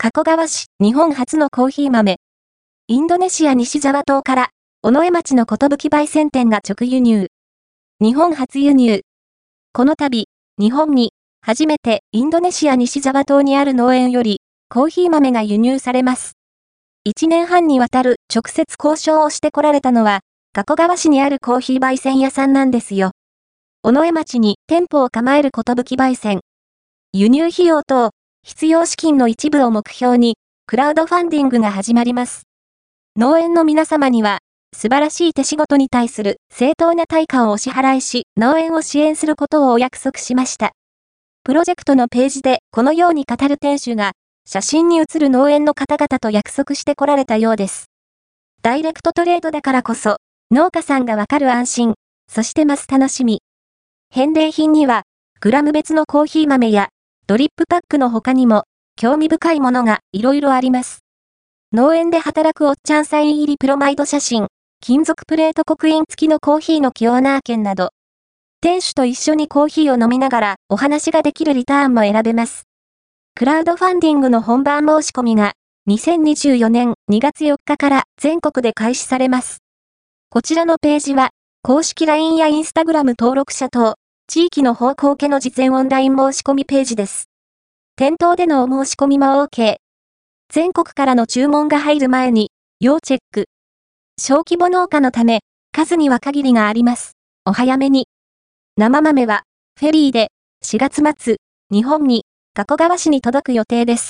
加古川市、日本初のコーヒー豆。インドネシア西ジャワ島から、尾上町の寿焙煎店が直輸入。日本初輸入。この度、日本に、初めてインドネシア西ジャワ島にある農園より、コーヒー豆が輸入されます。1年半にわたる直接交渉をしてこられたのは、加古川市にあるコーヒー焙煎屋さんなんですよ。尾上町に店舗を構える寿焙煎。輸入費用等、必要資金の一部を目標に、クラウドファンディングが始まります。農園の皆様には、素晴らしい手仕事に対する正当な対価をお支払いし、農園を支援することをお約束しました。プロジェクトのページでこのように語る店主が、写真に写る農園の方々と約束してこられたようです。ダイレクトトレードだからこそ、農家さんがわかる安心、そして増す楽しみ。返礼品には、グラム別のコーヒー豆や、ドリップパックの他にも、興味深いものがいろいろあります。農園で働くおっちゃんサイン入りプロマイド写真、金属プレート刻印付きのコーヒーのキオーナー券など、店主と一緒にコーヒーを飲みながらお話ができるリターンも選べます。クラウドファンディングの本番申し込みが2024年2月4日から全国で開始されます。こちらのページは公式 LINE や Instagram 登録者等、地域の方向けの事前オンライン申し込みページです。店頭でのお申し込みも OK。全国からの注文が入る前に、要チェック。小規模農家のため、数には限りがあります。お早めに。生豆は、フェリーで、4月末、日本に、加古川市に届く予定です。